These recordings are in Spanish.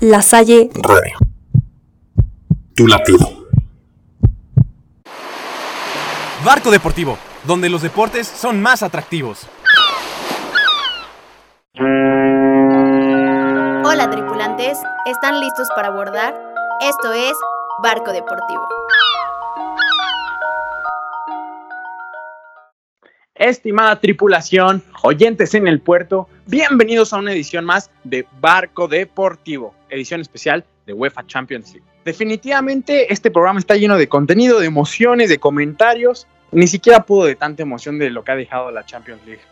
La Salle Radio. Tu latido. Barco Deportivo, donde los deportes son más atractivos. Hola tripulantes, ¿están listos para abordar? Esto es Barco Deportivo. Estimada tripulación, oyentes en el puerto, bienvenidos a una edición más de Barco Deportivo, edición especial de UEFA Champions League. Definitivamente este programa está lleno de contenido, de emociones, de comentarios. Ni siquiera pudo de tanta emoción de lo que ha dejado la Champions League.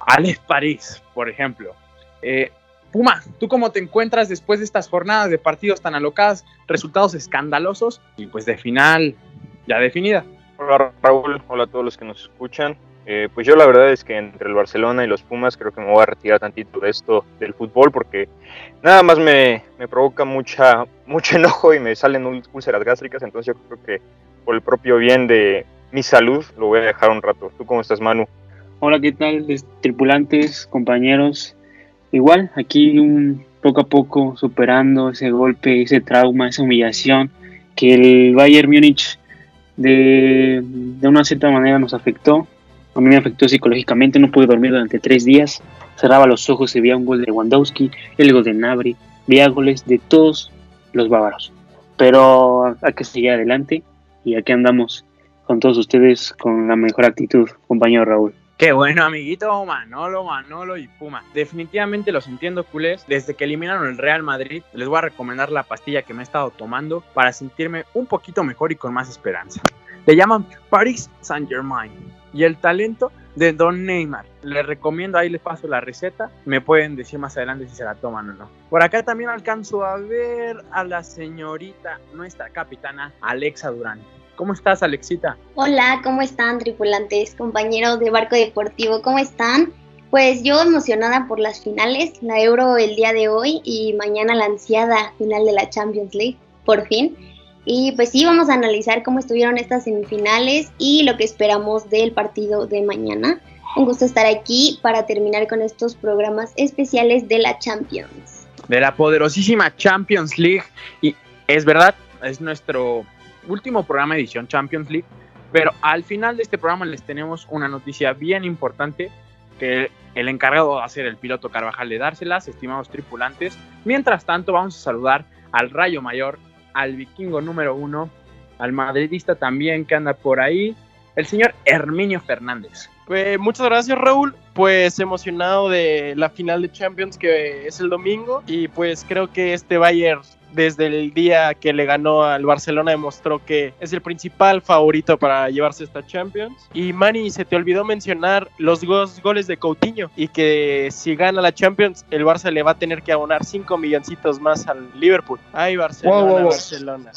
Alex París, por ejemplo. Eh, Puma, ¿tú cómo te encuentras después de estas jornadas de partidos tan alocadas, resultados escandalosos y pues de final ya definida? Hola Raúl, hola a todos los que nos escuchan. Eh, pues yo la verdad es que entre el Barcelona y los Pumas creo que me voy a retirar tantito de esto del fútbol porque nada más me, me provoca mucha, mucho enojo y me salen úlceras gástricas, entonces yo creo que por el propio bien de mi salud lo voy a dejar un rato. ¿Tú cómo estás, Manu? Hola, ¿qué tal? Tripulantes, compañeros. Igual, aquí un poco a poco superando ese golpe, ese trauma, esa humillación que el Bayern Múnich de, de una cierta manera nos afectó a mí me afectó psicológicamente, no pude dormir durante tres días. Cerraba los ojos y veía un gol de Wandowski, el gol de Nabri, veía goles de todos los bávaros. Pero hay que seguir adelante y aquí andamos con todos ustedes con la mejor actitud, compañero Raúl. Qué bueno, amiguito Manolo, Manolo y Puma. Definitivamente los entiendo, culés. Desde que eliminaron el Real Madrid, les voy a recomendar la pastilla que me he estado tomando para sentirme un poquito mejor y con más esperanza. Le llaman Paris Saint-Germain y el talento de Don Neymar. Les recomiendo, ahí les paso la receta. Me pueden decir más adelante si se la toman o no. Por acá también alcanzo a ver a la señorita, nuestra capitana, Alexa Durán. ¿Cómo estás, Alexita? Hola, ¿cómo están, tripulantes, compañeros de barco deportivo? ¿Cómo están? Pues yo emocionada por las finales, la Euro el día de hoy y mañana la ansiada final de la Champions League, por fin. Y pues sí, vamos a analizar cómo estuvieron estas semifinales y lo que esperamos del partido de mañana. Un gusto estar aquí para terminar con estos programas especiales de la Champions. De la poderosísima Champions League. Y es verdad, es nuestro último programa de edición Champions League. Pero al final de este programa les tenemos una noticia bien importante que el encargado va a ser el piloto Carvajal de dárselas, estimados tripulantes. Mientras tanto, vamos a saludar al Rayo Mayor al vikingo número uno, al madridista también que anda por ahí, el señor Herminio Fernández. Pues muchas gracias Raúl, pues emocionado de la final de Champions que es el domingo y pues creo que este Bayern desde el día que le ganó al Barcelona demostró que es el principal favorito para llevarse esta Champions. Y Manny, se te olvidó mencionar los dos goles de Coutinho y que si gana la Champions, el Barça le va a tener que abonar 5 milloncitos más al Liverpool. Ay, Barcelona, Barcelona.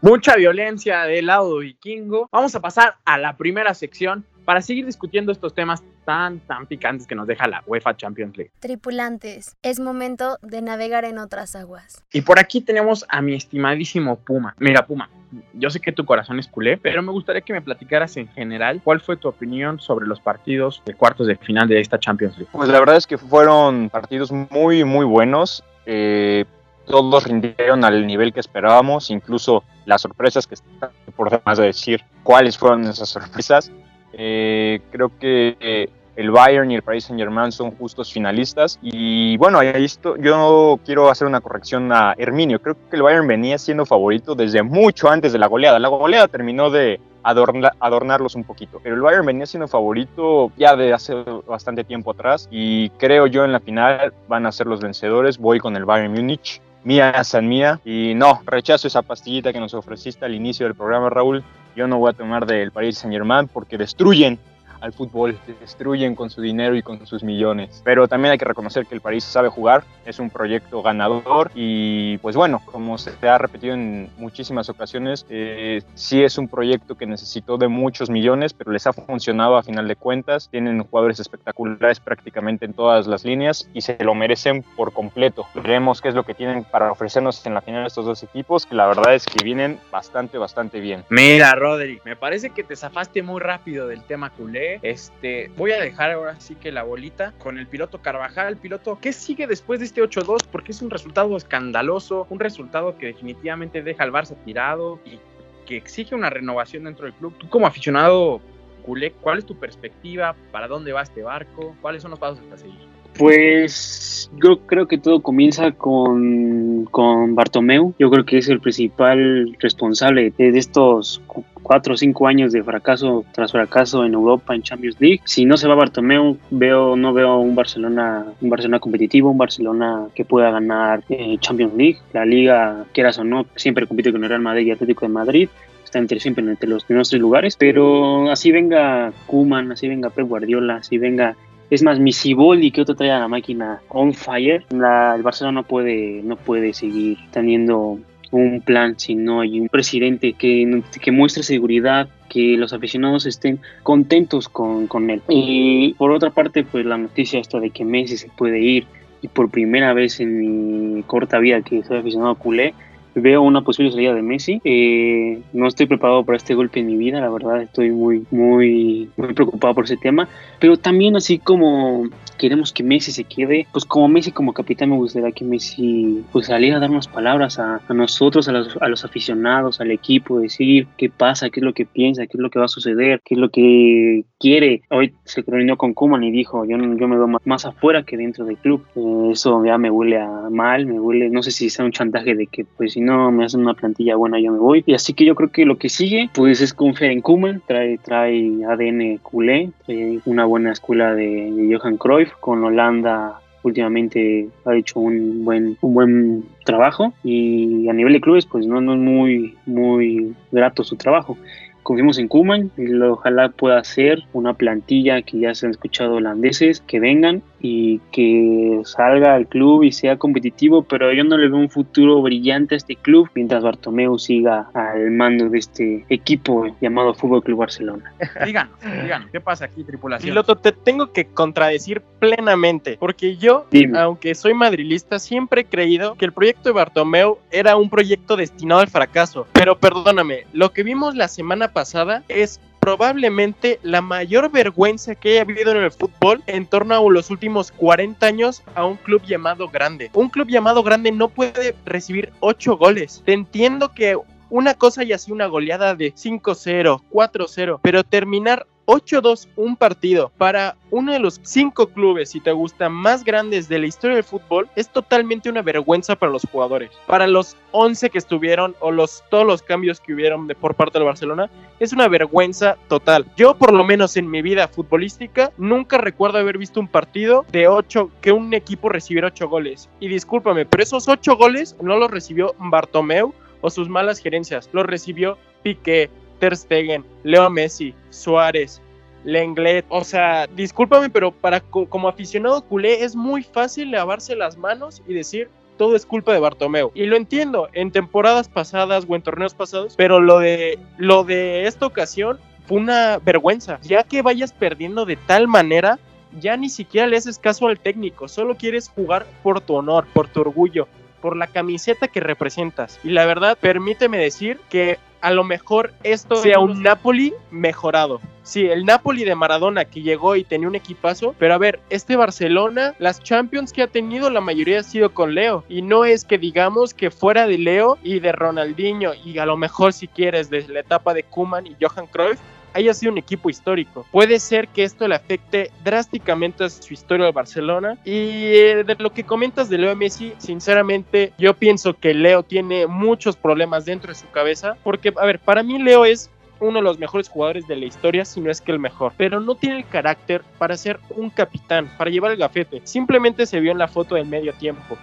Mucha violencia del lado vikingo. Vamos a pasar a la primera sección para seguir discutiendo estos temas tan, tan picantes que nos deja la UEFA Champions League. Tripulantes, es momento de navegar en otras aguas. Y por aquí tenemos a mi estimadísimo Puma. Mira, Puma, yo sé que tu corazón es culé, pero me gustaría que me platicaras en general cuál fue tu opinión sobre los partidos de cuartos de final de esta Champions League. Pues la verdad es que fueron partidos muy, muy buenos. Eh, todos rindieron al nivel que esperábamos, incluso las sorpresas que están por demás de decir cuáles fueron esas sorpresas. Eh, creo que eh, el Bayern y el Paris Saint Germain son justos finalistas. Y bueno, ahí esto, yo quiero hacer una corrección a Herminio. Creo que el Bayern venía siendo favorito desde mucho antes de la goleada. La goleada terminó de adornarlos un poquito. Pero el Bayern venía siendo favorito ya de hace bastante tiempo atrás. Y creo yo en la final van a ser los vencedores. Voy con el Bayern Múnich. Mía San Mía. Y no, rechazo esa pastillita que nos ofreciste al inicio del programa, Raúl. Yo no voy a tomar del Paris Saint Germain porque destruyen al fútbol, destruyen con su dinero y con sus millones. Pero también hay que reconocer que el París sabe jugar, es un proyecto ganador y pues bueno, como se ha repetido en muchísimas ocasiones, eh, sí es un proyecto que necesitó de muchos millones, pero les ha funcionado a final de cuentas, tienen jugadores espectaculares prácticamente en todas las líneas y se lo merecen por completo. Veremos qué es lo que tienen para ofrecernos en la final estos dos equipos, que la verdad es que vienen bastante, bastante bien. Mira, Rodri, me parece que te zafaste muy rápido del tema culé Este, voy a dejar ahora sí que la bolita con el piloto Carvajal. Piloto, ¿qué sigue después de este 8-2? Porque es un resultado escandaloso, un resultado que definitivamente deja al Barça tirado y que exige una renovación dentro del club. Tú como aficionado culé, ¿cuál es tu perspectiva? ¿Para dónde va este barco? ¿Cuáles son los pasos hasta seguir? Pues yo creo que todo comienza con, con Bartomeu. Yo creo que es el principal responsable de estos cuatro o cinco años de fracaso tras fracaso en Europa en Champions League. Si no se va Bartomeu, veo no veo un Barcelona un Barcelona competitivo, un Barcelona que pueda ganar eh, Champions League. La liga, quieras o no, siempre compite con el Real Madrid y Atlético de Madrid está entre siempre entre los primeros tres lugares, pero así venga Kuman, así venga Pep Guardiola, así venga es más, mi Ciboli que otro trae a la máquina on fire, la, el Barcelona no puede, no puede seguir teniendo un plan si no hay un presidente que, que muestre seguridad, que los aficionados estén contentos con, con, él. Y por otra parte, pues la noticia esta de que Messi se puede ir y por primera vez en mi corta vida que soy aficionado a culé, veo una posible salida de Messi. Eh, no estoy preparado para este golpe en mi vida, la verdad estoy muy, muy, muy preocupado por ese tema. Pero también así como queremos que Messi se quede, pues como Messi como capitán me gustaría que Messi pues saliera a dar unas palabras a, nosotros, a los, a los, aficionados, al equipo, decir qué pasa, qué es lo que piensa, qué es lo que va a suceder, qué es lo que quiere. Hoy se reunió con Kuman y dijo, yo, yo me veo más, afuera que dentro del club. Eh, eso ya me huele a mal, me huele, no sé si sea un chantaje de que pues si no me hacen una plantilla buena yo me voy. Y así que yo creo que lo que sigue pues es confiar en Kuman, trae, trae ADN culé, trae una buena escuela de, de Johan Cruyff. Con Holanda últimamente ha hecho un buen un buen trabajo. Y a nivel de clubes pues no, no es muy muy grato su trabajo. Confiamos en Kuman y ojalá pueda ser una plantilla que ya se han escuchado holandeses que vengan y que salga al club y sea competitivo, pero yo no le veo un futuro brillante a este club mientras Bartomeu siga al mando de este equipo llamado Fútbol Club Barcelona. Díganos, díganos, ¿qué pasa aquí, tripulación? Piloto, te tengo que contradecir plenamente, porque yo, aunque soy madrilista, siempre he creído que el proyecto de Bartomeu era un proyecto destinado al fracaso. Pero perdóname, lo que vimos la semana pasada es probablemente la mayor vergüenza que haya habido en el fútbol en torno a los últimos 40 años a un club llamado grande. Un club llamado grande no puede recibir 8 goles. Te entiendo que una cosa ya sido una goleada de 5-0, 4-0, pero terminar 8-2 un partido para uno de los cinco clubes, si te gusta, más grandes de la historia del fútbol, es totalmente una vergüenza para los jugadores. Para los 11 que estuvieron o los, todos los cambios que hubieron de, por parte del Barcelona, es una vergüenza total. Yo, por lo menos en mi vida futbolística, nunca recuerdo haber visto un partido de 8, que un equipo recibiera 8 goles. Y discúlpame, pero esos 8 goles no los recibió Bartomeu o sus malas gerencias, los recibió Piqué, Ter Stegen, Leo Messi, Suárez, Lenglet. O sea, discúlpame, pero para como aficionado culé es muy fácil lavarse las manos y decir todo es culpa de Bartomeu. Y lo entiendo en temporadas pasadas o en torneos pasados, pero lo de lo de esta ocasión fue una vergüenza. Ya que vayas perdiendo de tal manera, ya ni siquiera le haces caso al técnico, solo quieres jugar por tu honor, por tu orgullo, por la camiseta que representas. Y la verdad, permíteme decir que a lo mejor esto sea un Napoli mejorado. Sí, el Napoli de Maradona que llegó y tenía un equipazo, pero a ver, este Barcelona, las Champions que ha tenido la mayoría ha sido con Leo y no es que digamos que fuera de Leo y de Ronaldinho y a lo mejor si quieres de la etapa de Kuman y Johan Cruyff, haya sido un equipo histórico. Puede ser que esto le afecte drásticamente a su historia de Barcelona. Y eh, de lo que comentas de Leo Messi, sinceramente yo pienso que Leo tiene muchos problemas dentro de su cabeza. Porque, a ver, para mí Leo es uno de los mejores jugadores de la historia, si no es que el mejor, pero no tiene el carácter para ser un capitán, para llevar el gafete. Simplemente se vio en la foto del medio tiempo.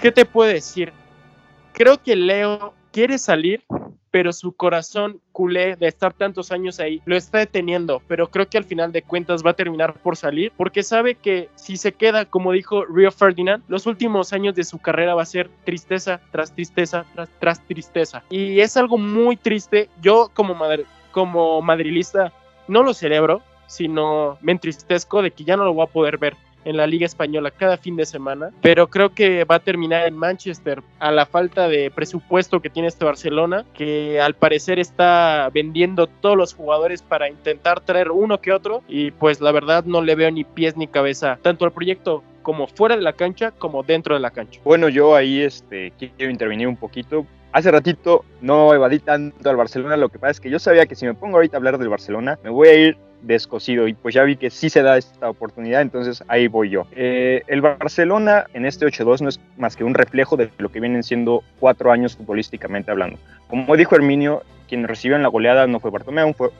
¿Qué te puedo decir? Creo que Leo quiere salir, pero su corazón culé de estar tantos años ahí lo está deteniendo, pero creo que al final de cuentas va a terminar por salir porque sabe que si se queda, como dijo Rio Ferdinand, los últimos años de su carrera va a ser tristeza tras tristeza tras, tristeza. Y es algo muy triste. Yo como, como madrilista no lo celebro, sino me entristezco de que ya no lo voy a poder ver en la Liga Española cada fin de semana, pero creo que va a terminar en Manchester a la falta de presupuesto que tiene este Barcelona, que al parecer está vendiendo todos los jugadores para intentar traer uno que otro y pues la verdad no le veo ni pies ni cabeza tanto al proyecto como fuera de la cancha como dentro de la cancha. Bueno, yo ahí este, quiero intervenir un poquito. Hace ratito no evadí tanto al Barcelona, lo que pasa es que yo sabía que si me pongo ahorita a hablar del Barcelona, me voy a ir descosido y pues ya vi que sí se da esta oportunidad, entonces ahí voy yo. Eh, el Barcelona en este 8-2 no es más que un reflejo de lo que vienen siendo cuatro años futbolísticamente hablando. Como dijo Herminio, quien recibió en la goleada no fue Bartomeu, fue,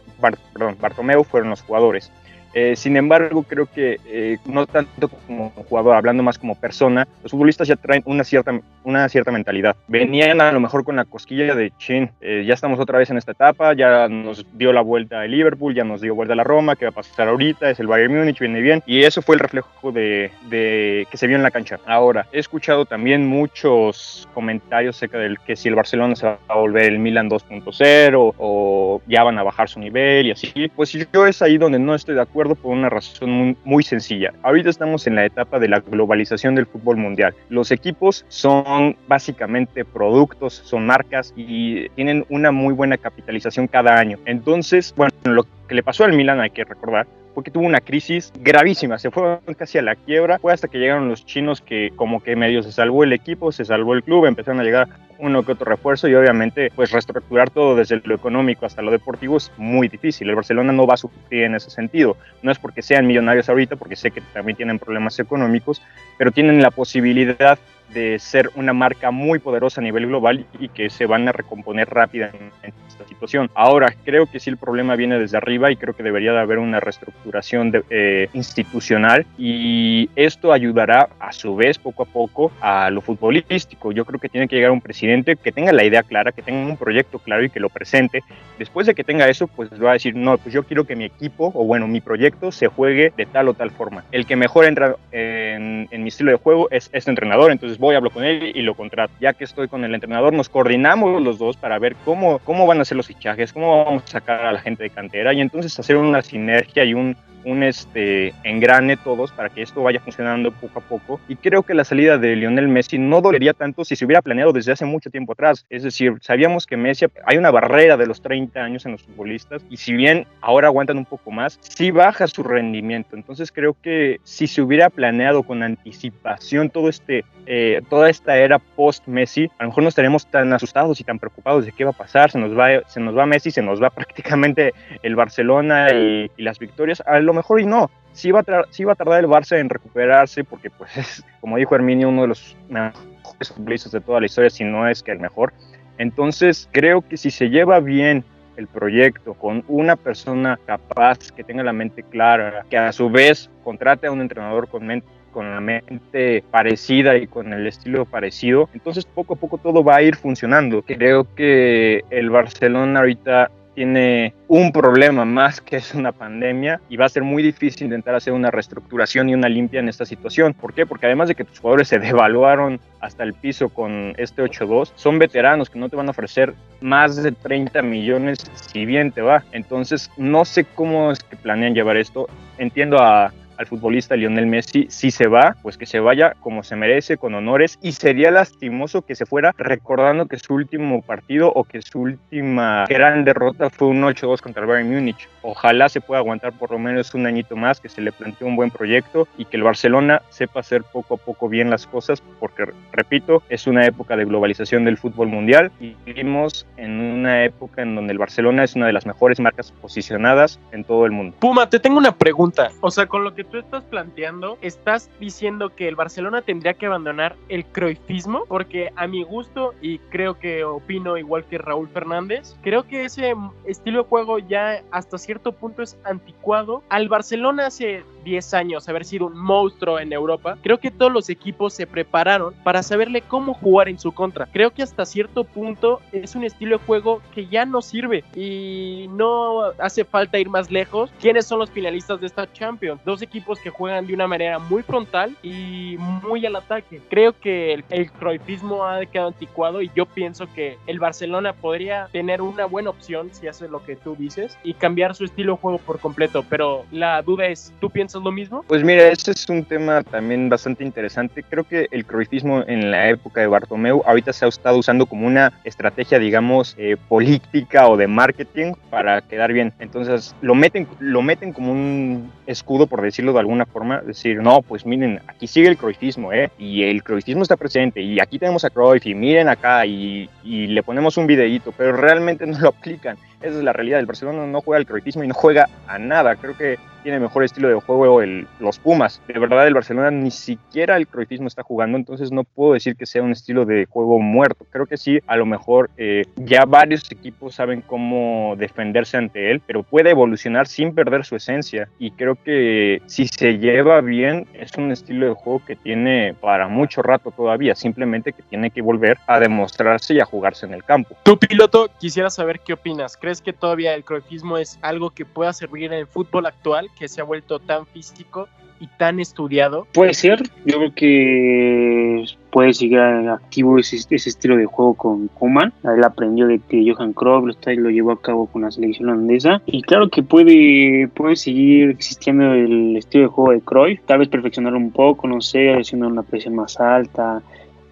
Bartomeu fueron los jugadores. Eh, sin embargo, creo que eh, no tanto como jugador, hablando más como persona, los futbolistas ya traen una cierta, una cierta mentalidad. Venían a lo mejor con la cosquilla de chin, eh, ya estamos otra vez en esta etapa, ya nos dio la vuelta el Liverpool, ya nos dio vuelta la Roma, ¿qué va a pasar ahorita? Es el Bayern Múnich, viene bien. Y eso fue el reflejo de, de, que se vio en la cancha. Ahora, he escuchado también muchos comentarios acerca del que si el Barcelona se va a volver el Milan 2.0 o ya van a bajar su nivel y así. Pues yo es ahí donde no estoy de acuerdo por una razón muy, sencilla. Ahorita estamos en la etapa de la globalización del fútbol mundial. Los equipos son básicamente productos, son marcas y tienen una muy buena capitalización cada año. Entonces, bueno, lo que le pasó al Milan hay que recordar porque tuvo una crisis gravísima, se fue casi a la quiebra, fue hasta que llegaron los chinos que como que medio se salvó el equipo, se salvó el club, empezaron a llegar uno que otro refuerzo y obviamente pues reestructurar todo desde lo económico hasta lo deportivo es muy difícil. El Barcelona no va a sufrir en ese sentido. No es porque sean millonarios ahorita, porque sé que también tienen problemas económicos, pero tienen la posibilidad de ser una marca muy poderosa a nivel global y que se van a recomponer rápidamente esta situación. Ahora, creo que sí el problema viene desde arriba y creo que debería de haber una reestructuración eh, institucional y esto ayudará a su vez poco a poco a lo futbolístico. Yo creo que tiene que llegar un presidente que tenga la idea clara, que tenga un proyecto claro y que lo presente. Después de que tenga eso, pues va a decir, no, pues yo quiero que mi equipo o bueno, mi proyecto se juegue de tal o tal forma. El que mejor entra en, en mi estilo de juego es este entrenador, entonces voy, hablo con él y lo contrato. Ya que estoy con el entrenador, nos coordinamos los dos para ver cómo, cómo van a ser los fichajes, cómo vamos a sacar a la gente de cantera y entonces hacer una sinergia y un, un este, engrane todos para que esto vaya funcionando poco a poco. Y creo que la salida de Lionel Messi no dolería tanto si se hubiera planeado desde hace mucho tiempo atrás. Es decir, sabíamos que Messi, hay una barrera de los 30 años en los futbolistas y si bien ahora aguantan un poco más, sí baja su rendimiento. Entonces creo que si se hubiera planeado con anticipación todo este, eh, toda esta era post-Messi, a lo mejor no estaríamos tan asustados y tan preocupados de qué va a pasar. Se nos va, se nos va Messi, se nos va prácticamente el Barcelona y, y las victorias. A lo mejor y no. Sí va, a sí va a tardar el Barça en recuperarse porque, pues, es, como dijo Herminio, uno de los mejores futbolistas de toda la historia, si no es que el mejor. Entonces, creo que si se lleva bien el proyecto con una persona capaz, que tenga la mente clara, que a su vez contrate a un entrenador con mente con la mente parecida y con el estilo parecido, entonces poco a poco todo va a ir funcionando. Creo que el Barcelona ahorita tiene un problema más que es una pandemia y va a ser muy difícil intentar hacer una reestructuración y una limpia en esta situación. ¿Por qué? Porque además de que tus jugadores se devaluaron hasta el piso con este 8-2, son veteranos que no te van a ofrecer más de 30 millones si bien te va. Entonces no sé cómo es que planean llevar esto. Entiendo a al futbolista Lionel Messi, si se va, pues que se vaya como se merece, con honores, y sería lastimoso que se fuera recordando que su último partido o que su última gran derrota fue un 8-2 contra el Bayern Múnich. Ojalá se pueda aguantar por lo menos un añito más, que se le planteó un buen proyecto y que el Barcelona sepa hacer poco a poco bien las cosas, porque, repito, es una época de globalización del fútbol mundial y vivimos en una época en donde el Barcelona es una de las mejores marcas posicionadas en todo el mundo. Puma, te tengo una pregunta. O sea, con lo que tú estás planteando, estás diciendo que el Barcelona tendría que abandonar el croifismo, porque a mi gusto, y creo que opino igual que Raúl Fernández, creo que ese estilo de juego ya hasta cierto punto es anticuado. Al Barcelona hace 10 años haber sido un monstruo en Europa, creo que todos los equipos se prepararon para saberle cómo jugar en su contra. Creo que hasta cierto punto es un estilo de juego que ya no sirve y no hace falta ir más lejos. ¿Quiénes son los finalistas de esta Champions? Dos equipos equipos que juegan de una manera muy frontal y muy al ataque. Creo que el, el croifismo ha quedado anticuado y yo pienso que el Barcelona podría tener una buena opción si hace lo que tú dices y cambiar su estilo de juego por completo. Pero la duda es, ¿tú piensas lo mismo? Pues mira, ese es un tema también bastante interesante. Creo que el croifismo en la época de Bartomeu ahorita se ha estado usando como una estrategia, digamos, eh, política o de marketing para quedar bien. Entonces lo meten, lo meten como un escudo, por decirlo de alguna forma, decir, no, pues miren, aquí sigue el croifismo, ¿eh? Y el croifismo está presente, y aquí tenemos a Cruyff, y miren acá, y, y le ponemos un videíto, pero realmente no lo aplican. Esa es la realidad. El Barcelona no juega al croifismo y no juega a nada. Creo que tiene mejor estilo de juego el, los Pumas. De verdad, el Barcelona ni siquiera el croifismo está jugando, entonces no puedo decir que sea un estilo de juego muerto. Creo que sí, a lo mejor eh, ya varios equipos saben cómo defenderse ante él, pero puede evolucionar sin perder su esencia. Y creo que si se lleva bien, es un estilo de juego que tiene para mucho rato todavía, simplemente que tiene que volver a demostrarse y a jugarse en el campo. Tu piloto, quisiera saber qué opinas. ¿Crees que todavía el croifismo es algo que pueda servir en el fútbol actual, que se ha vuelto tan físico y tan estudiado? Puede ser, yo creo que puede seguir activo ese, ese estilo de juego con Kuman. Él aprendió de que Johan Cruyff lo, llevó a cabo con la selección holandesa. Y claro que puede, puede seguir existiendo el estilo de juego de Cruyff, tal vez perfeccionarlo un poco, no sé, haciendo una presión más alta,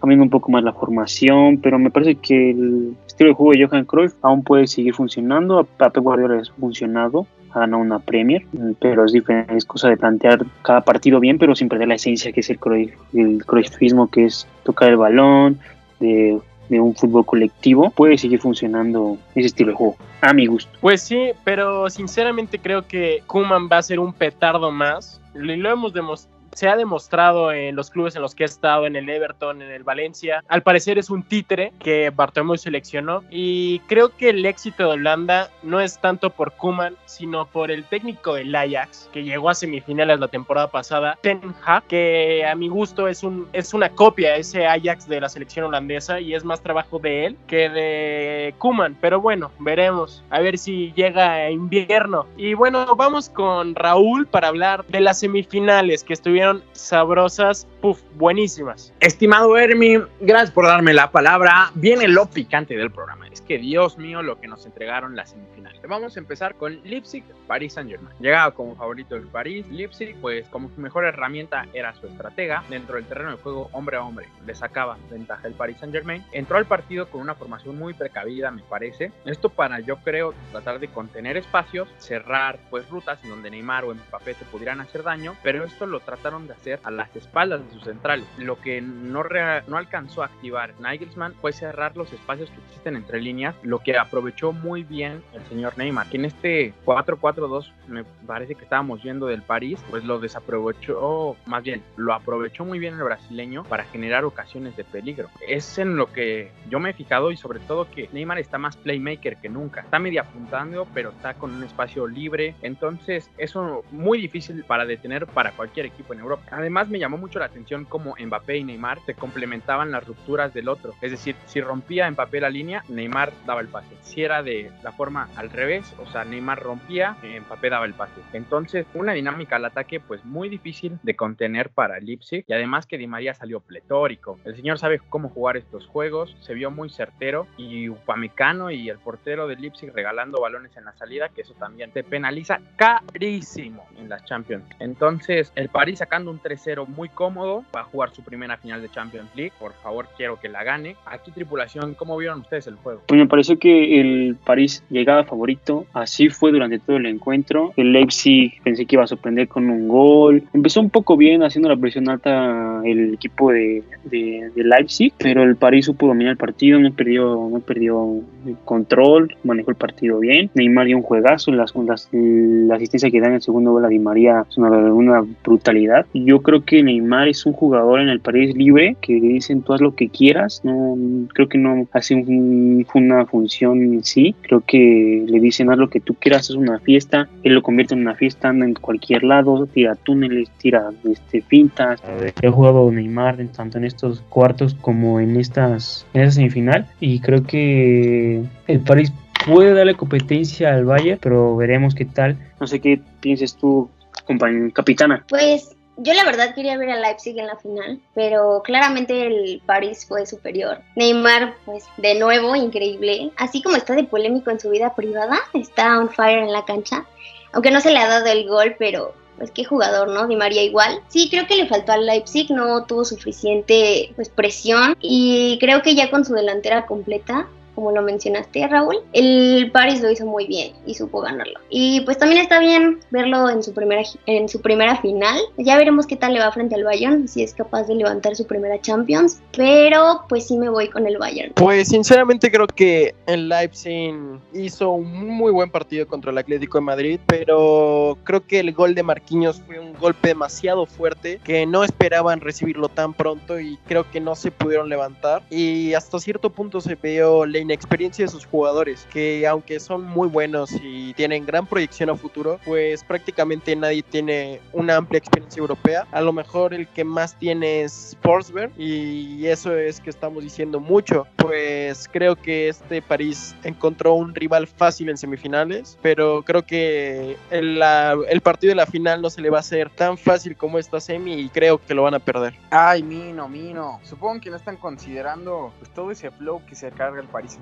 cambiando un poco más la formación, pero me parece que el estilo de juego de Johan Cruyff aún puede seguir funcionando. A Pep Guardiola ha funcionado, ha ganado una Premier, pero es diferente, es cosa de plantear cada partido bien, pero sin perder la esencia que es el, el Cruyffismo, que es tocar el balón, de, de un fútbol colectivo, puede seguir funcionando ese estilo de juego, a mi gusto. Pues sí, pero sinceramente creo que Kuman va a ser un petardo más. Lo hemos demostrado se ha demostrado en los clubes en los que ha estado, en el Everton, en el Valencia. Al parecer es un títere que Bartomeu seleccionó y creo que el éxito de Holanda no es tanto por Kuman, sino por el técnico del Ajax que llegó a semifinales la temporada pasada, Ten Hag, que a mi gusto es un es una copia ese Ajax de la selección holandesa y es más trabajo de él que de Kuman, pero bueno, veremos a ver si llega invierno. Y bueno, vamos con Raúl para hablar de las semifinales que estuvieron sabrosas, puff, buenísimas. Estimado Hermi, gracias por darme la palabra. Viene lo picante del programa. Es que Dios mío lo que nos entregaron las semifinales. Vamos a empezar con Leipzig, Paris Saint Germain. Llegaba como favorito del París. Leipzig, pues como su mejor herramienta era su estratega. Dentro del terreno de juego, hombre a hombre, le sacaba ventaja el Paris Saint Germain. Entró al partido con una formación muy precavida, me parece. Esto para, yo creo, tratar de contener espacios, cerrar pues rutas en donde Neymar o Mbappé se pudieran hacer daño. Pero esto lo trataron de hacer a las espaldas de sus centrales. Lo que no, no alcanzó a activar Nigelsmann fue cerrar los espacios que existen entre líneas, lo que aprovechó muy bien el señor Neymar, que en este 4-4-2 me parece que estábamos viendo del París, pues lo desaprovechó, más bien, lo aprovechó muy bien el brasileño para generar ocasiones de peligro. Es en lo que yo me he fijado y sobre todo que Neymar está más playmaker que nunca. Está medio apuntando, pero está con un espacio libre. Entonces, eso muy difícil para detener para cualquier equipo Europa. Además, me llamó mucho la atención cómo Mbappé y Neymar se complementaban las rupturas del otro. Es decir, si rompía Mbappé la línea, Neymar daba el pase. Si era de la forma al revés, o sea, Neymar rompía, Mbappé daba el pase. Entonces, una dinámica al ataque, pues muy difícil de contener para Leipzig. Y además que Di María salió pletórico. El señor sabe cómo jugar estos juegos, se vio muy certero. Y Upamecano y el portero de Leipzig regalando balones en la salida, que eso también te penaliza carísimo en las Champions. Entonces, el París sacando un 3-0 muy cómodo, va a jugar su primera final de Champions League. Por favor, quiero que la gane. Aquí, tripulación, ¿cómo vieron ustedes el juego? Pues me pareció que el París llegaba favorito, así fue durante todo el encuentro. El Leipzig pensé que iba a sorprender con un gol. Empezó un poco bien haciendo la presión alta el equipo de, de, Leipzig, pero el París supo dominar el partido, no perdió, no perdió control, manejó el partido bien. Neymar dio un juegazo, las, las, la asistencia que da en el segundo gol a Di María es una brutalidad. Yo creo que Neymar es un jugador en el París libre que le dicen tú haz lo que quieras, no creo que no hace un, una función en sí, creo que le dicen haz lo que tú quieras, es una fiesta, él lo convierte en una fiesta, anda en cualquier lado, tira túneles, tira este, fintas. He jugado Neymar tanto en estos cuartos como en estas en esa semifinal y creo que el París puede darle competencia al Bayern, pero veremos qué tal. No sé qué pienses tú, compañ- capitana. Pues yo la verdad quería ver a Leipzig en la final, pero claramente el París fue superior. Neymar, pues de nuevo, increíble. Así como está de polémico en su vida privada, está on fire en la cancha. Aunque no se le ha dado el gol, pero pues qué jugador, ¿no? Di María igual. Sí, creo que le faltó al Leipzig, no tuvo suficiente pues presión y creo que ya con su delantera completa como lo mencionaste, Raúl, el Paris lo hizo muy bien y supo ganarlo. Y pues también está bien verlo en su primera en su primera final. Ya veremos qué tal le va frente al Bayern, si es capaz de levantar su primera Champions, pero pues sí me voy con el Bayern. Pues sinceramente creo que el Leipzig hizo un muy buen partido contra el Atlético de Madrid, pero creo que el gol de Marquinhos fue un golpe demasiado fuerte que no esperaban recibirlo tan pronto y creo que no se pudieron levantar y hasta cierto punto se vio la inexperiencia de sus jugadores, que aunque son muy buenos y tienen gran proyección a futuro, pues prácticamente nadie tiene una amplia experiencia europea. A lo mejor el que más tiene es Sportsberg y eso es que estamos diciendo mucho, pues creo que este París encontró un rival fácil en semifinales, pero creo que el, la- el partido de la final no se le va a hacer tan fácil como esta semi y creo que lo van a perder. Ay, Mino, Mino. Supongo que no están considerando pues, todo ese flow que se carga el Paris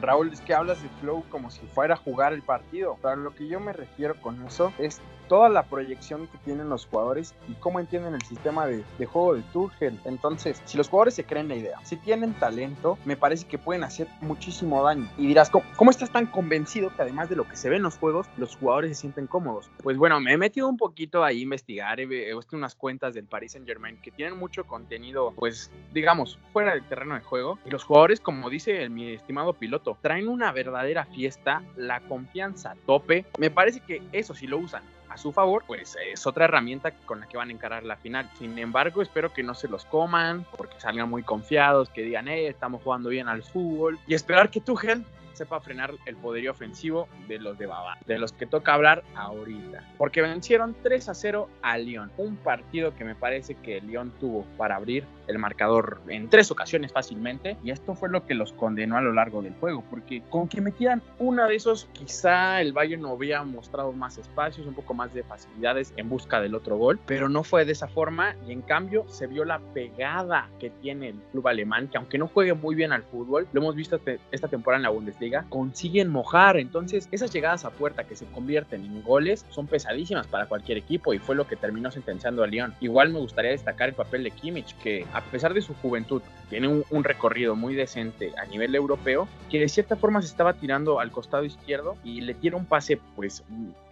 Raúl, es que hablas de flow como si fuera a jugar el partido. Pero a lo que yo me refiero con eso es toda la proyección que tienen los jugadores y cómo entienden el sistema de, juego de Tuchel. Entonces, si los jugadores se creen la idea, si tienen talento, me parece que pueden hacer muchísimo daño. Y dirás, ¿cómo, estás tan convencido que además de lo que se ve en los juegos, los jugadores se sienten cómodos? Pues bueno, me he metido un poquito ahí a investigar, he, visto unas cuentas del Paris Saint Germain que tienen mucho contenido, pues digamos, fuera del terreno de juego. Y los jugadores, como dice el- mi estimado piloto, traen una verdadera fiesta, la confianza tope. Me parece que eso sí lo usan a su favor, pues es otra herramienta con la que van a encarar la final. Sin embargo, espero que no se los coman, porque salgan muy confiados, que digan, eh, estamos jugando bien al fútbol. Y esperar que Tuchel sepa frenar el poderío ofensivo de los de Baba, de los que toca hablar ahorita. Porque vencieron 3 a 0 a Lyon. Un partido que me parece que Lyon tuvo para abrir el marcador en tres ocasiones fácilmente. Y esto fue lo que los condenó a lo largo del juego. Porque con que metieran una de esos, quizá el Bayern no hubiera mostrado más espacios, un poco más de facilidades en busca del otro gol. Pero no fue de esa forma. Y en cambio se vio la pegada que tiene el club alemán. Que aunque no juegue muy bien al fútbol, lo hemos visto este- esta temporada en la Bundesliga, consiguen mojar. Entonces esas llegadas a puerta que se convierten en goles son pesadísimas para cualquier equipo. Y fue lo que terminó sentenciando a Lyon. Igual me gustaría destacar el papel de Kimmich, que a pesar de su juventud, tiene un, un recorrido muy decente a nivel europeo, que de cierta forma se estaba tirando al costado izquierdo y le tira un pase pues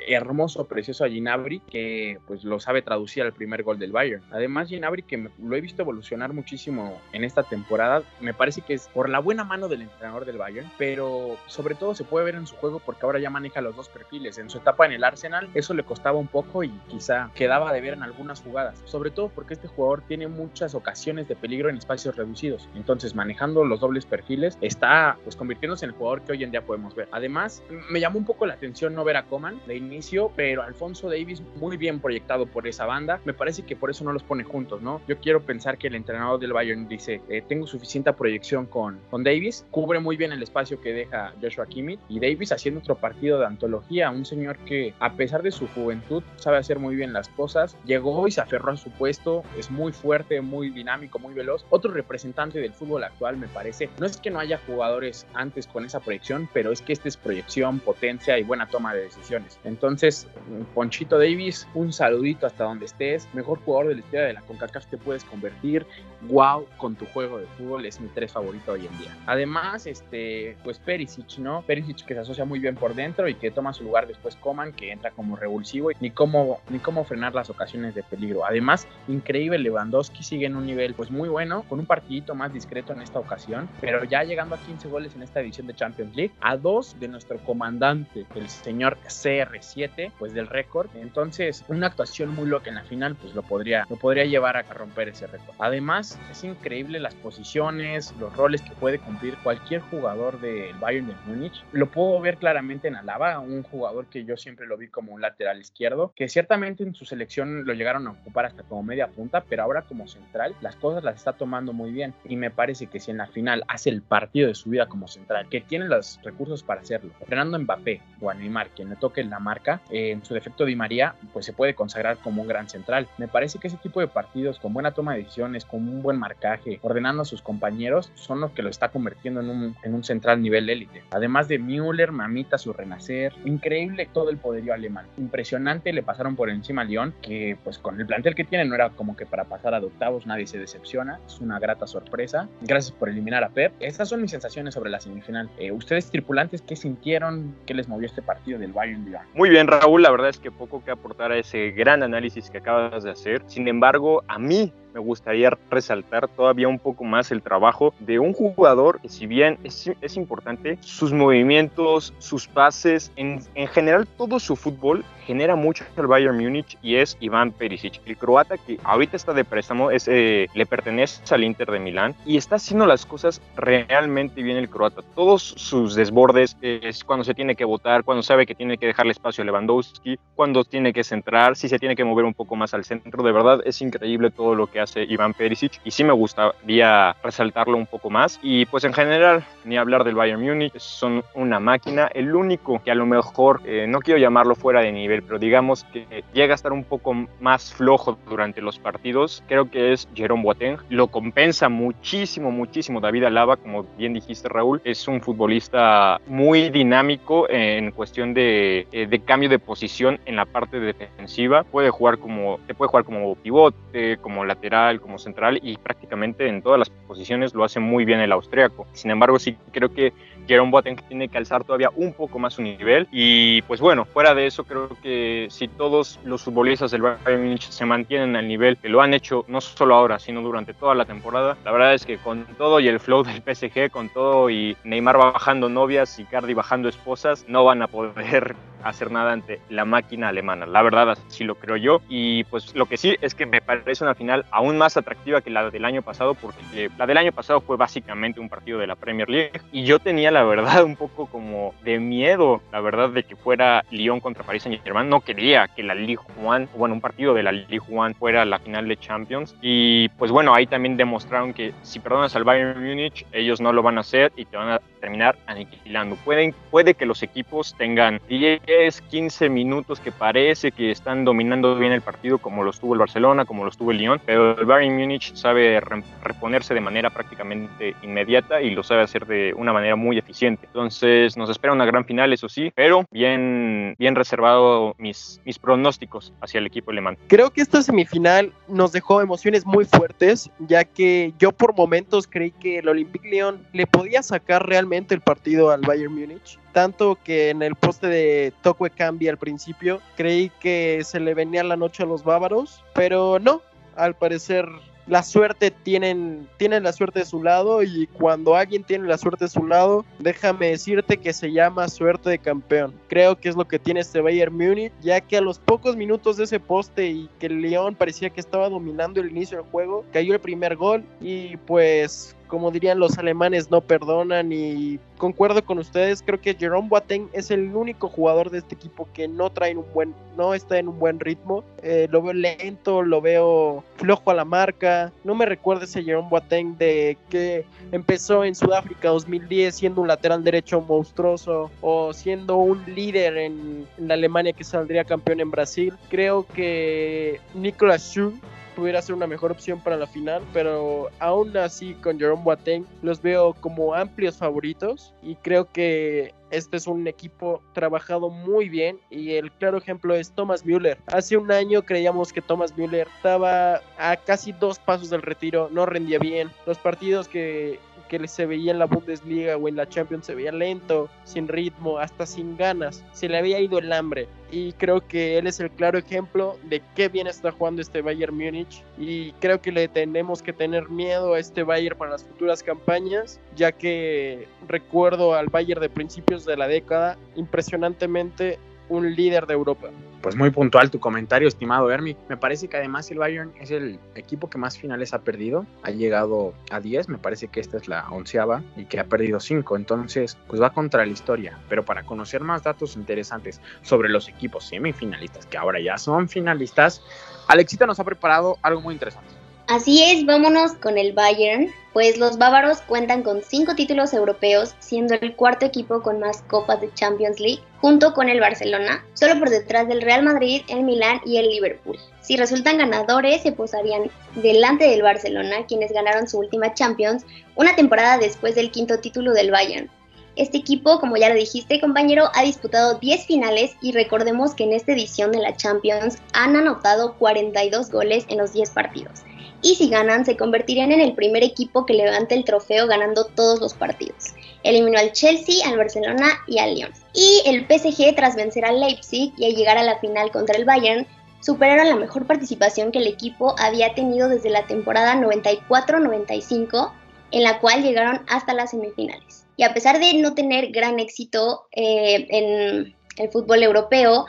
hermoso, precioso a Ginabri, que pues lo sabe traducir al primer gol del Bayern. Además Ginabri, que me- lo he visto evolucionar muchísimo en esta temporada, me parece que es por la buena mano del entrenador del Bayern, pero sobre todo se puede ver en su juego porque ahora ya maneja los dos perfiles. En su etapa en el Arsenal eso le costaba un poco y quizá quedaba de ver en algunas jugadas, sobre todo porque este jugador tiene muchas ocasiones de peligro en espacios reducidos. Entonces, manejando los dobles perfiles, está pues convirtiéndose en el jugador que hoy en día podemos ver. Además, me llamó un poco la atención no ver a Coman de inicio, pero Alfonso Davis muy bien proyectado por esa banda. Me parece que por eso no los pone juntos, ¿no? Yo quiero pensar que el entrenador del Bayern dice, eh, tengo suficiente proyección con, con Davis, cubre muy bien el espacio que deja Joshua Kimmich y Davis haciendo otro partido de antología, un señor que a pesar de su juventud sabe hacer muy bien las cosas, llegó y se aferró a su puesto, es muy fuerte, muy dinámico, muy veloz. Otro representante del fútbol actual me parece, no es que no haya jugadores antes con esa proyección, pero es que este es proyección, potencia y buena toma de decisiones. Entonces, Ponchito Davis, un saludito hasta donde estés, mejor jugador de la historia de la CONCACAF te puedes convertir, wow, con tu juego de fútbol es mi tres favorito hoy en día. Además, este, pues Perisic, ¿no? Perisic que se asocia muy bien por dentro y que toma su lugar después Coman, que entra como revulsivo y ni cómo, ni cómo frenar las ocasiones de peligro. Además, increíble, Lewandowski sigue en un nivel pues muy bueno, con un partidito más discreto en esta ocasión, pero ya llegando a 15 goles en esta edición de Champions League, a dos de nuestro comandante, el señor CR7, pues del récord. Entonces, una actuación muy loca en la final, pues lo podría, lo podría llevar a romper ese récord. Además, es increíble las posiciones, los roles que puede cumplir cualquier jugador del Bayern Bayern de Múnich. Lo puedo ver claramente en Alaba, un jugador que yo siempre lo vi como un lateral izquierdo, que ciertamente en su selección lo llegaron a ocupar hasta como media punta, pero ahora como central las cosas las está tomando muy bien y me parece que si en la final hace el partido de su vida como central, que tiene los recursos para hacerlo, Fernando Mbappé o a Neymar, quien le toque la marca, eh, en su defecto Di María, pues se puede consagrar como un gran central. Me parece que ese tipo de partidos con buena toma de decisiones, con un buen marcaje, ordenando a sus compañeros, son los que lo está convirtiendo en un, en un central nivel Además de Müller, mamita su renacer, increíble todo el poderío alemán. Impresionante, le pasaron por encima a Lyon, que pues con el plantel que tiene no era como que para pasar a octavos nadie se decepciona, es una grata sorpresa. Gracias por eliminar a Pep. Estas son mis sensaciones sobre la semifinal. Eh, ¿Ustedes tripulantes qué sintieron? ¿Qué les movió este partido del Bayern Lyon? Muy bien, Raúl, la verdad es que poco que aportar a ese gran análisis que acabas de hacer. Sin embargo, a mí me gustaría resaltar todavía un poco más el trabajo de un jugador que si bien es, es importante, sus movimientos, sus pases, en, en, general todo su fútbol genera mucho al Bayern Múnich y es Iván Perisic, el croata que ahorita está de préstamo, es, eh, le pertenece al Inter de Milán y está haciendo las cosas realmente bien el croata. Todos sus desbordes, eh, es cuando se tiene que votar, cuando sabe que tiene que dejarle espacio a Lewandowski, cuando tiene que centrar, si se tiene que mover un poco más al centro, de verdad es increíble todo lo que hace Iván Perisic y sí me gustaría resaltarlo un poco más. Y pues en general, ni hablar del Bayern Múnich, son una máquina. El único que a lo mejor, eh, no quiero llamarlo fuera de nivel, pero digamos que llega a estar un poco más flojo durante los partidos, creo que es Jerome Boateng. Lo compensa muchísimo, muchísimo David Alaba, como bien dijiste Raúl, es un futbolista muy dinámico en cuestión de, eh, de cambio de posición en la parte defensiva. Puede jugar como, te puede jugar como pivote, como lateral, como central y prácticamente en todas las posiciones lo hace muy bien el austriaco. Sin embargo, sí creo que Jerome Boateng tiene que alzar todavía un poco más su nivel y pues bueno, fuera de eso creo que si todos los futbolistas del Bayern Munich se mantienen al nivel que lo han hecho no solo ahora, sino durante toda la temporada, la verdad es que con todo y el flow del PSG, con todo y Neymar bajando novias y Cardi bajando esposas, no van a poder hacer nada ante la máquina alemana. La verdad, así lo creo yo. Y pues lo que sí es que me parece una final aún más atractiva que la del año pasado, porque la del año pasado fue básicamente un partido de la Premier League. Y yo tenía la verdad un poco como de miedo, la verdad, de que fuera Lyon contra Paris Saint Germain. No quería que la Ligue 1, bueno, un partido de la Ligue 1 fuera la final de Champions. Y pues bueno, ahí también demostraron que si perdonas al Bayern Múnich, ellos no lo van a hacer y te van a terminar aniquilando. Pueden, puede que los equipos tengan 10 15 minutos que parece que están dominando bien el partido como lo estuvo el Barcelona, como lo estuvo el Lyon, pero el Bayern Múnich sabe reponerse de manera prácticamente inmediata y lo sabe hacer de una manera muy eficiente. Entonces nos espera una gran final, eso sí, pero bien, bien reservado mis, mis pronósticos hacia el equipo alemán. Creo que esta semifinal nos dejó emociones muy fuertes, ya que yo por momentos creí que el Olympique Lyon le podía sacar realmente el partido al Bayern Múnich tanto que en el poste de Tokwe Cambia al principio creí que se le venía la noche a los bávaros, pero no, al parecer la suerte tienen, tienen la suerte de su lado y cuando alguien tiene la suerte de su lado, déjame decirte que se llama suerte de campeón. Creo que es lo que tiene este Bayern Munich, ya que a los pocos minutos de ese poste y que el León parecía que estaba dominando el inicio del juego, cayó el primer gol y pues como dirían los alemanes, no perdonan y concuerdo con ustedes, creo que Jerome Boateng es el único jugador de este equipo que no trae un buen, no está en un buen ritmo, eh, lo veo lento, lo veo flojo a la marca, no me recuerda ese Jerome Boateng de que empezó en Sudáfrica 2010 siendo un lateral derecho monstruoso o siendo un líder en, en la Alemania que saldría campeón en Brasil, creo que Nicolas Schum pudiera ser una mejor opción para la final, pero aún así con Jerome Boateng los veo como amplios favoritos y creo que este es un equipo trabajado muy bien y el claro ejemplo es Thomas Müller. Hace un año creíamos que Thomas Müller estaba a casi dos pasos del retiro, no rendía bien. Los partidos que que se veía en la Bundesliga o en la Champions se veía lento, sin ritmo, hasta sin ganas. Se le había ido el hambre. Y creo que él es el claro ejemplo de qué bien está jugando este Bayern Múnich. Y creo que le tenemos que tener miedo a este Bayern para las futuras campañas, ya que recuerdo al Bayern de principios de la década, impresionantemente un líder de Europa. Pues muy puntual tu comentario, estimado Hermi. Me parece que además el Bayern es el equipo que más finales ha perdido. Ha llegado a 10, me parece que esta es la onceava y que ha perdido 5. Entonces, pues va contra la historia. Pero para conocer más datos interesantes sobre los equipos semifinalistas, que ahora ya son finalistas, Alexita nos ha preparado algo muy interesante. Así es, vámonos con el Bayern, pues los bávaros cuentan con cinco títulos europeos, siendo el cuarto equipo con más copas de Champions League, junto con el Barcelona, solo por detrás del Real Madrid, el Milán y el Liverpool. Si resultan ganadores, se posarían delante del Barcelona, quienes ganaron su última Champions, una temporada después del quinto título del Bayern. Este equipo, como ya lo dijiste compañero, ha disputado 10 finales y recordemos que en esta edición de la Champions han anotado 42 goles en los 10 partidos y si ganan se convertirían en el primer equipo que levante el trofeo ganando todos los partidos. Eliminó al Chelsea, al Barcelona y al Lyon. Y el PSG tras vencer al Leipzig y al llegar a la final contra el Bayern, superaron la mejor participación que el equipo había tenido desde la temporada 94-95, en la cual llegaron hasta las semifinales. Y a pesar de no tener gran éxito eh, en el fútbol europeo,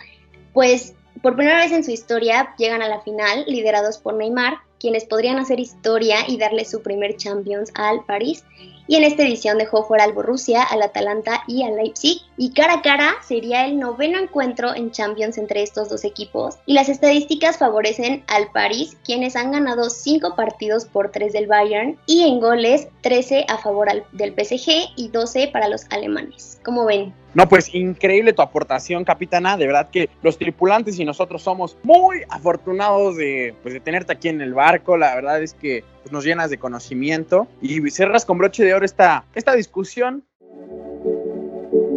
pues por primera vez en su historia llegan a la final liderados por Neymar, quienes podrían hacer historia y darle su primer Champions al París. Y en esta edición dejó fuera al Borussia, al Atalanta y al Leipzig. Y cara a cara sería el noveno encuentro en Champions entre estos dos equipos. Y las estadísticas favorecen al París, quienes han ganado 5 partidos por 3 del Bayern. Y en goles 13 a favor del PSG y 12 para los alemanes. ¿Cómo ven? No, pues increíble tu aportación, capitana. De verdad que los tripulantes y nosotros somos muy afortunados de, pues, de tenerte aquí en el barco. La verdad es que pues, nos llenas de conocimiento y cerras con broche de oro esta, esta discusión.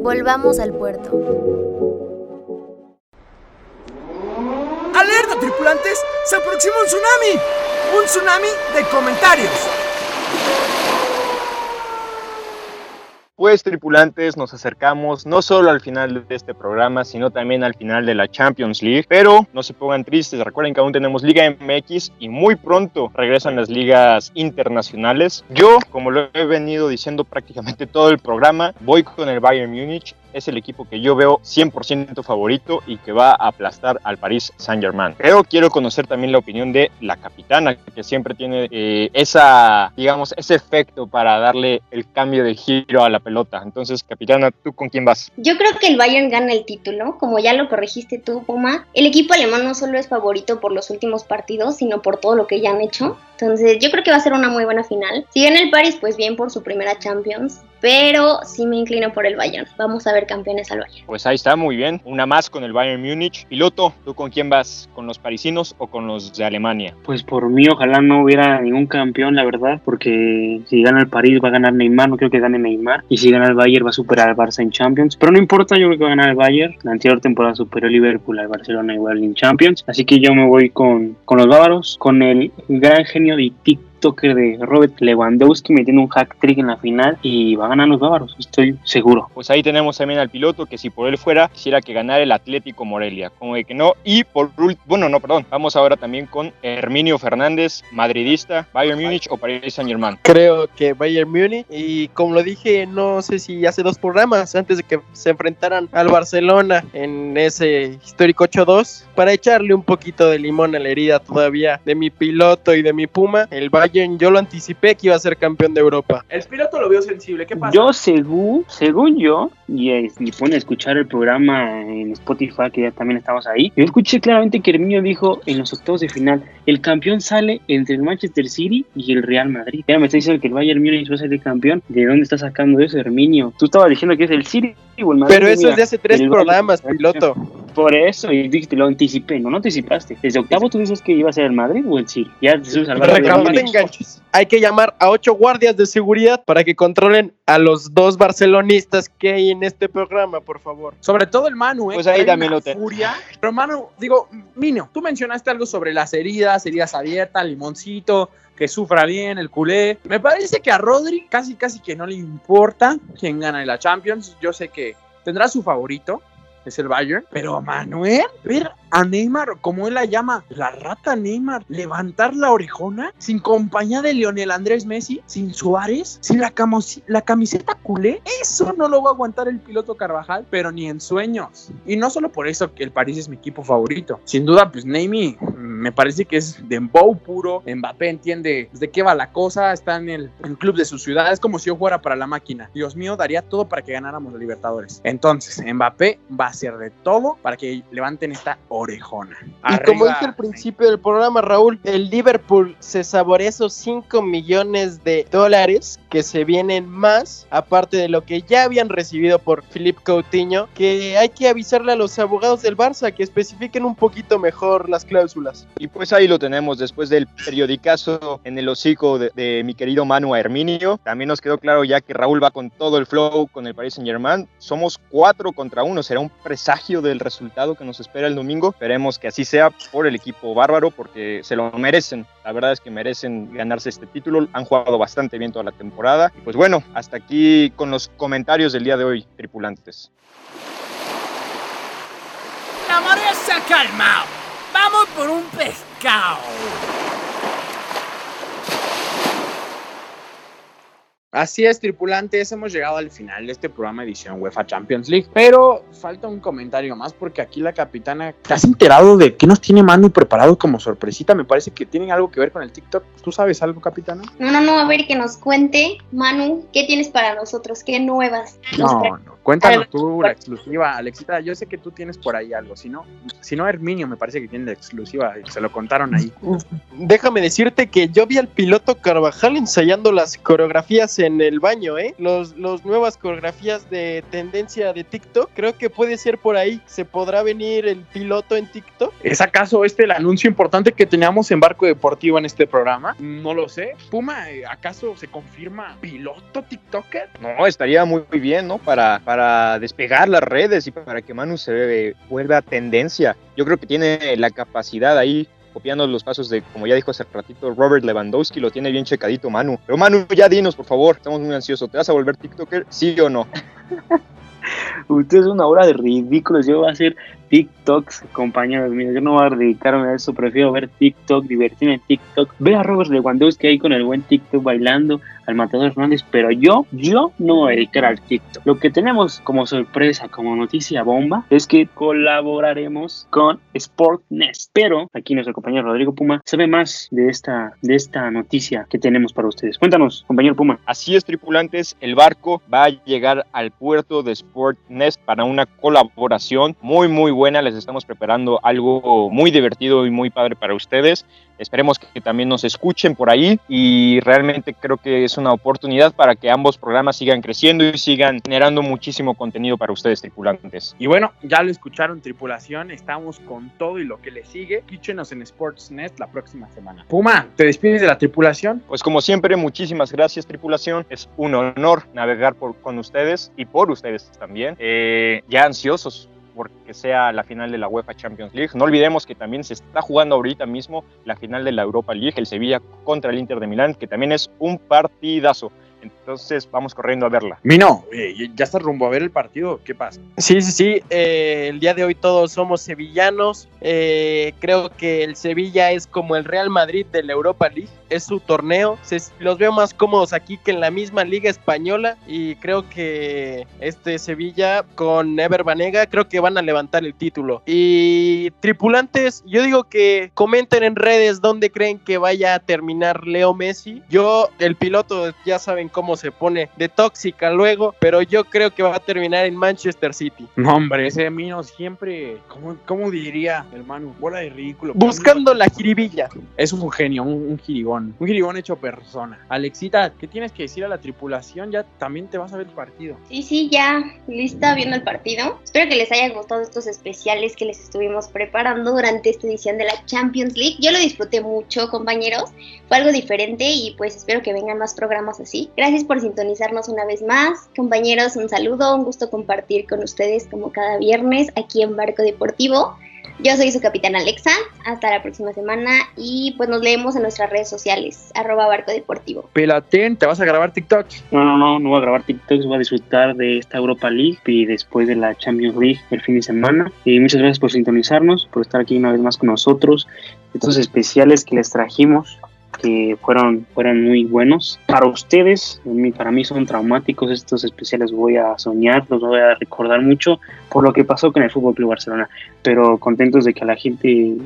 Volvamos al puerto. ¡Alerta, tripulantes! ¡Se aproxima un tsunami! ¡Un tsunami de comentarios! Pues tripulantes, nos acercamos no solo al final de este programa, sino también al final de la Champions League. Pero no se pongan tristes, recuerden que aún tenemos Liga MX y muy pronto regresan las ligas internacionales. Yo, como lo he venido diciendo prácticamente todo el programa, voy con el Bayern Múnich es el equipo que yo veo 100% favorito y que va a aplastar al Paris Saint-Germain. Pero quiero conocer también la opinión de la capitana, que siempre tiene eh, esa, digamos, ese efecto para darle el cambio de giro a la pelota. Entonces, capitana, ¿tú con quién vas? Yo creo que el Bayern gana el título, como ya lo corregiste tú, Puma. El equipo alemán no solo es favorito por los últimos partidos, sino por todo lo que ya han hecho. Entonces, yo creo que va a ser una muy buena final. Si gana el Paris, pues bien por su primera Champions pero sí me inclino por el Bayern. Vamos a ver campeones al Bayern. Pues ahí está, muy bien. Una más con el Bayern Múnich. Piloto, ¿tú con quién vas? ¿Con los parisinos o con los de Alemania? Pues por mí, ojalá no hubiera ningún campeón, la verdad, porque si gana el París va a ganar Neymar, no creo que gane Neymar. Y si gana el Bayern va a superar al Barça en Champions. Pero no importa, yo creo que va a ganar el Bayern. La anterior temporada superó el Liverpool al Barcelona igual en Champions. Así que yo me voy con, con los bávaros, con el gran genio de Tic toque de Robert Lewandowski metiendo un hack trick en la final y va a ganar los bávaros, estoy seguro. Pues ahí tenemos también al piloto que si por él fuera quisiera que ganara el Atlético Morelia, como de que no. Y por bueno, no, perdón, vamos ahora también con Herminio Fernández, madridista, Bayern Múnich o Paris Saint Germain. Creo que Bayern Múnich y como lo dije, no sé si hace dos programas antes de que se enfrentaran al Barcelona en ese histórico 8-2 para echarle un poquito de limón a la herida todavía de mi piloto y de mi Puma, el Bayern yo lo anticipé que iba a ser campeón de Europa. El piloto lo vio sensible, ¿qué pasa? Yo, según, según yo, y, y pone a escuchar el programa en Spotify, que ya también estamos ahí, yo escuché claramente que Herminio dijo en los octavos de final, el campeón sale entre el Manchester City y el Real Madrid. Ya me está diciendo que el Bayern Múnich va a ser el campeón. ¿De dónde está sacando eso, Herminio? Tú estabas diciendo que es el City o el Madrid. Pero eso es de hace tres programas, piloto. Por eso, y dijiste, lo anticipé, no, no anticipaste. Desde octavo tú dices que iba a ser el Madrid o el City. Ya Jesús Hay que llamar a ocho guardias de seguridad para que controlen a los dos barcelonistas que hay en este programa, por favor. Sobre todo el Manu, ¿eh? Pues ahí también lo furia. Pero Manu, digo, Mino, tú mencionaste algo sobre las heridas, heridas abiertas, limoncito, que sufra bien el culé. Me parece que a Rodri casi casi que no le importa quién gana en la Champions. Yo sé que tendrá su favorito, es el Bayern. Pero Manuel, ver a Neymar, como él la llama, la rata Neymar, levantar la orejona sin compañía de Lionel Andrés Messi, sin Suárez, sin la, la camiseta culé, eso no lo va a aguantar el piloto Carvajal, pero ni en sueños. Y no solo por eso que el París es mi equipo favorito. Sin duda, pues Neymar me parece que es de Bow puro. Mbappé entiende de qué va la cosa, está en el, club de su ciudad, es como si yo fuera para la máquina. Dios mío, daría todo para que ganáramos los Libertadores. Entonces, Mbappé va hacer de todo para que levanten esta orejona. y como dije al principio del programa, Raúl, el Liverpool se saborea esos 5 millones de dólares que se vienen más, aparte de lo que ya habían recibido por Philip Coutinho, que hay que avisarle a los abogados del Barça que especifiquen un poquito mejor las cláusulas. Y pues ahí lo tenemos, después del periodicazo en el hocico de, mi querido Manu Herminio, también nos quedó claro ya que Raúl va con todo el flow con el Paris Saint Germain, somos 4 contra 1, será un presagio del resultado que nos espera el domingo, esperemos que así sea por el equipo bárbaro, porque se lo merecen, la verdad es que merecen ganarse este título, han jugado bastante bien toda la temporada, y pues bueno, hasta aquí con los comentarios del día de hoy, tripulantes. La marea se ha calmado, vamos por un pescado. Así es, tripulantes, hemos llegado al final de este programa edición UEFA Champions League, pero falta un comentario más porque aquí la capitana, ¿te has enterado de qué nos tiene Manu preparado como sorpresita? Me parece que tienen algo que ver con el TikTok. ¿Tú sabes algo, capitana? No, no, no, a ver que nos cuente, Manu, ¿qué tienes para nosotros? ¿Qué nuevas? No, no, cuéntanos tú la exclusiva, Alexita, yo sé que tú tienes por ahí algo, si no, si no Herminio me parece que tiene la exclusiva, se lo contaron ahí. Déjame decirte que yo vi al piloto Carvajal ensayando las coreografías en el baño, ¿eh? Los, los nuevas coreografías de tendencia de TikTok, creo que puede ser por ahí. ¿Se podrá venir el piloto en TikTok? ¿Es acaso este el anuncio importante que teníamos en Barco Deportivo en este programa? No lo sé. Puma, ¿acaso se confirma piloto TikToker? No, estaría muy bien, ¿no? Para, para despegar las redes y para que Manu se vuelva tendencia. Yo creo que tiene la capacidad ahí copiando los pasos de, como ya dijo hace ratito, Robert Lewandowski, lo tiene bien checadito Manu. Pero Manu, ya dinos, por favor, estamos muy ansiosos. ¿Te vas a volver TikToker? ¿Sí o no? Usted es una hora de ridículos. Yo voy a hacer TikToks, compañeros míos. Yo no voy a dedicarme a eso. Prefiero ver TikTok, divertirme en TikTok. Ver a Robert Lewandowski ahí con el buen TikTok bailando al Matador Hernández. Pero yo, yo no dedicar al TikTok. Lo que tenemos como sorpresa, como noticia bomba, es que colaboraremos con Sportnest. Pero aquí nuestro compañero Rodrigo Puma sabe más de esta, de esta noticia que tenemos para ustedes. Cuéntanos, compañero Puma. Así es, tripulantes. El barco va a llegar al puerto de Sportnest para una colaboración muy, muy buena, les estamos preparando algo muy divertido y muy padre para ustedes. Esperemos que también nos escuchen por ahí y realmente creo que es una oportunidad para que ambos programas sigan creciendo y sigan generando muchísimo contenido para ustedes, tripulantes. Y bueno, ya lo escucharon, tripulación. Estamos con todo y lo que le sigue. Escúchenos en Sportsnet la próxima semana. Puma, ¿te despides de la tripulación? Pues como siempre, muchísimas gracias, tripulación. Es un honor navegar por, con ustedes y por ustedes también. Eh, ya ansiosos porque sea la final de la UEFA Champions League. No olvidemos que también se está jugando ahorita mismo la final de la Europa League, el Sevilla contra el Inter de Milán, que también es un partidazo. Entonces vamos corriendo a verla. Mino, eh, ¿ya estás rumbo a ver el partido? ¿Qué pasa? Sí, sí, sí. Eh, el día de hoy todos somos sevillanos. Eh, creo que el Sevilla es como el Real Madrid de la Europa League. Es su torneo. los veo más cómodos aquí que en la misma liga española. Y creo que este Sevilla con Ever Banega creo que van a levantar el título. Y tripulantes, yo digo que comenten en redes dónde creen que vaya a terminar Leo Messi. Yo, el piloto, ya saben cómo se pone de tóxica luego, pero yo creo que va a terminar en Manchester City. No, hombre, ese Mino siempre, ¿cómo, cómo diría, hermano? Bola de ridículo. Buscando la jiribilla. Es un genio, un, un jiribón, un jiribón hecho persona. Alexita, ¿qué tienes que decir a la tripulación? Ya también te vas a ver el partido. Sí, sí, ya lista viendo el partido. Espero que les hayan gustado estos especiales que les estuvimos preparando durante esta edición de la Champions League. Yo lo disfruté mucho, compañeros. Fue algo diferente y pues espero que vengan más programas así. Gracias por sintonizarnos una vez más. Compañeros, un saludo, un gusto compartir con ustedes como cada viernes aquí en Barco Deportivo. Yo soy su capitán Alexa. Hasta la próxima semana y pues nos leemos en nuestras redes sociales, arroba barco deportivo. Pelaten, ¿te vas a grabar TikTok? No, no, no, no voy a grabar TikTok, voy a disfrutar de esta Europa League y después de la Champions League el fin de semana. Y muchas gracias por sintonizarnos, por estar aquí una vez más con nosotros. Estos especiales que les trajimos que fueron, fueron muy buenos. Para ustedes, para mí son traumáticos estos especiales, voy a soñar, los voy a recordar mucho por lo que pasó con el Fútbol Club Barcelona, pero contentos de que a la gente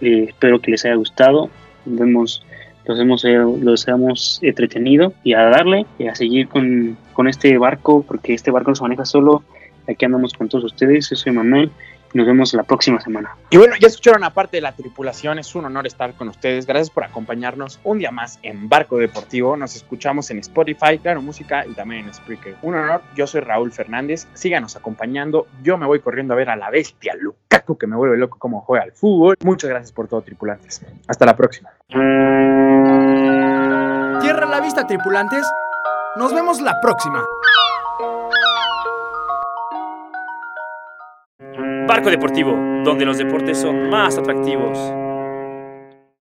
eh, espero que les haya gustado, vemos los hemos, eh, los hemos entretenido y a darle y a seguir con, con este barco, porque este barco no se maneja solo, aquí andamos con todos ustedes, yo soy Manuel nos vemos la próxima semana. Y bueno, ya escucharon aparte de la tripulación, es un honor estar con ustedes. Gracias por acompañarnos un día más en Barco Deportivo. Nos escuchamos en Spotify, Claro Música y también en Spreaker. Un honor, yo soy Raúl Fernández. Síganos acompañando. Yo me voy corriendo a ver a la bestia Lukaku, que me vuelve loco cómo juega al fútbol. Muchas gracias por todo, tripulantes. Hasta la próxima. Tierra la vista, tripulantes. Nos vemos la próxima. Barco Deportivo, donde los deportes son más atractivos.